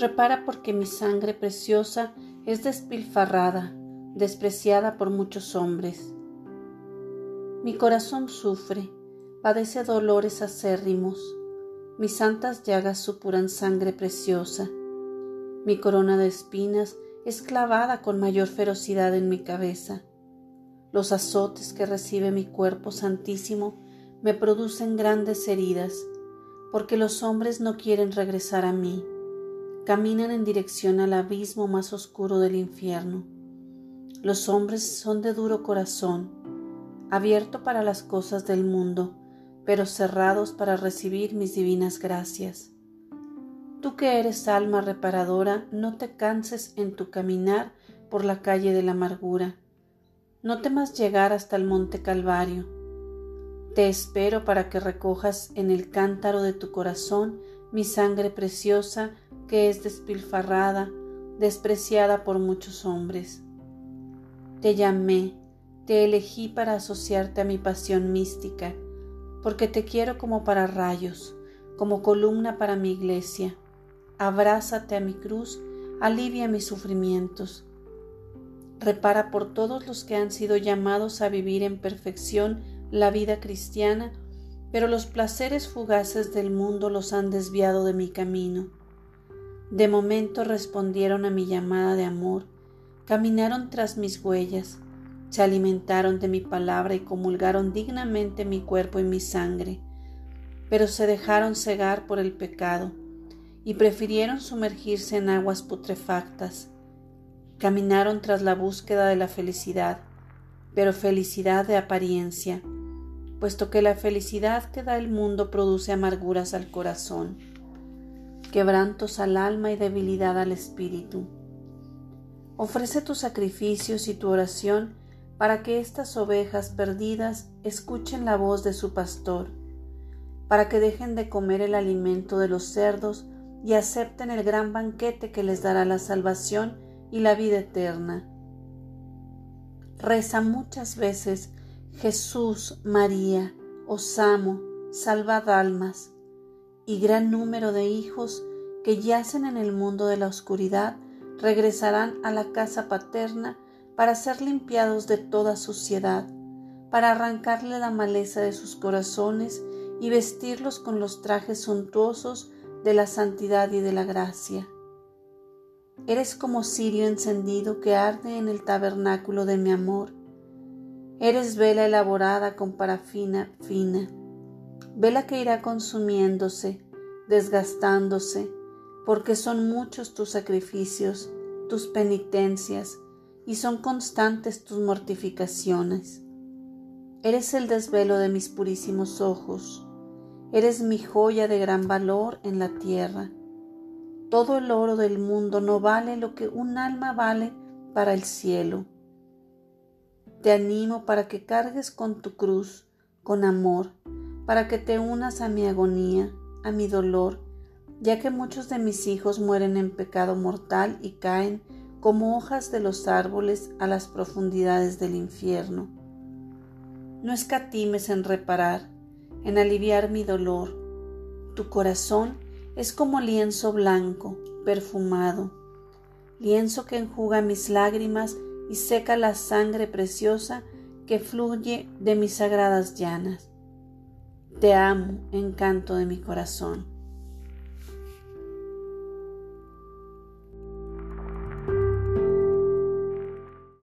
Repara porque mi sangre preciosa es despilfarrada, despreciada por muchos hombres. Mi corazón sufre, padece dolores acérrimos, mis santas llagas supuran sangre preciosa, mi corona de espinas es clavada con mayor ferocidad en mi cabeza. Los azotes que recibe mi cuerpo santísimo me producen grandes heridas, porque los hombres no quieren regresar a mí, caminan en dirección al abismo más oscuro del infierno. Los hombres son de duro corazón, abierto para las cosas del mundo, pero cerrados para recibir mis divinas gracias. Tú que eres alma reparadora, no te canses en tu caminar por la calle de la amargura. No temas llegar hasta el monte Calvario. Te espero para que recojas en el cántaro de tu corazón mi sangre preciosa que es despilfarrada, despreciada por muchos hombres. Te llamé, te elegí para asociarte a mi pasión mística, porque te quiero como para rayos, como columna para mi iglesia abrázate a mi cruz, alivia mis sufrimientos. Repara por todos los que han sido llamados a vivir en perfección la vida cristiana, pero los placeres fugaces del mundo los han desviado de mi camino. De momento respondieron a mi llamada de amor, caminaron tras mis huellas, se alimentaron de mi palabra y comulgaron dignamente mi cuerpo y mi sangre, pero se dejaron cegar por el pecado y prefirieron sumergirse en aguas putrefactas. Caminaron tras la búsqueda de la felicidad, pero felicidad de apariencia, puesto que la felicidad que da el mundo produce amarguras al corazón, quebrantos al alma y debilidad al espíritu. Ofrece tus sacrificios y tu oración para que estas ovejas perdidas escuchen la voz de su pastor, para que dejen de comer el alimento de los cerdos y acepten el gran banquete que les dará la salvación y la vida eterna. Reza muchas veces, Jesús, María, os amo, salvad almas, y gran número de hijos que yacen en el mundo de la oscuridad regresarán a la casa paterna para ser limpiados de toda suciedad, para arrancarle la maleza de sus corazones y vestirlos con los trajes suntuosos de la santidad y de la gracia. Eres como cirio encendido que arde en el tabernáculo de mi amor. Eres vela elaborada con parafina fina, vela que irá consumiéndose, desgastándose, porque son muchos tus sacrificios, tus penitencias, y son constantes tus mortificaciones. Eres el desvelo de mis purísimos ojos, Eres mi joya de gran valor en la tierra. Todo el oro del mundo no vale lo que un alma vale para el cielo. Te animo para que cargues con tu cruz, con amor, para que te unas a mi agonía, a mi dolor, ya que muchos de mis hijos mueren en pecado mortal y caen como hojas de los árboles a las profundidades del infierno. No escatimes en reparar, en aliviar mi dolor. Tu corazón es como lienzo blanco, perfumado, lienzo que enjuga mis lágrimas y seca la sangre preciosa que fluye de mis sagradas llanas. Te amo, encanto de mi corazón.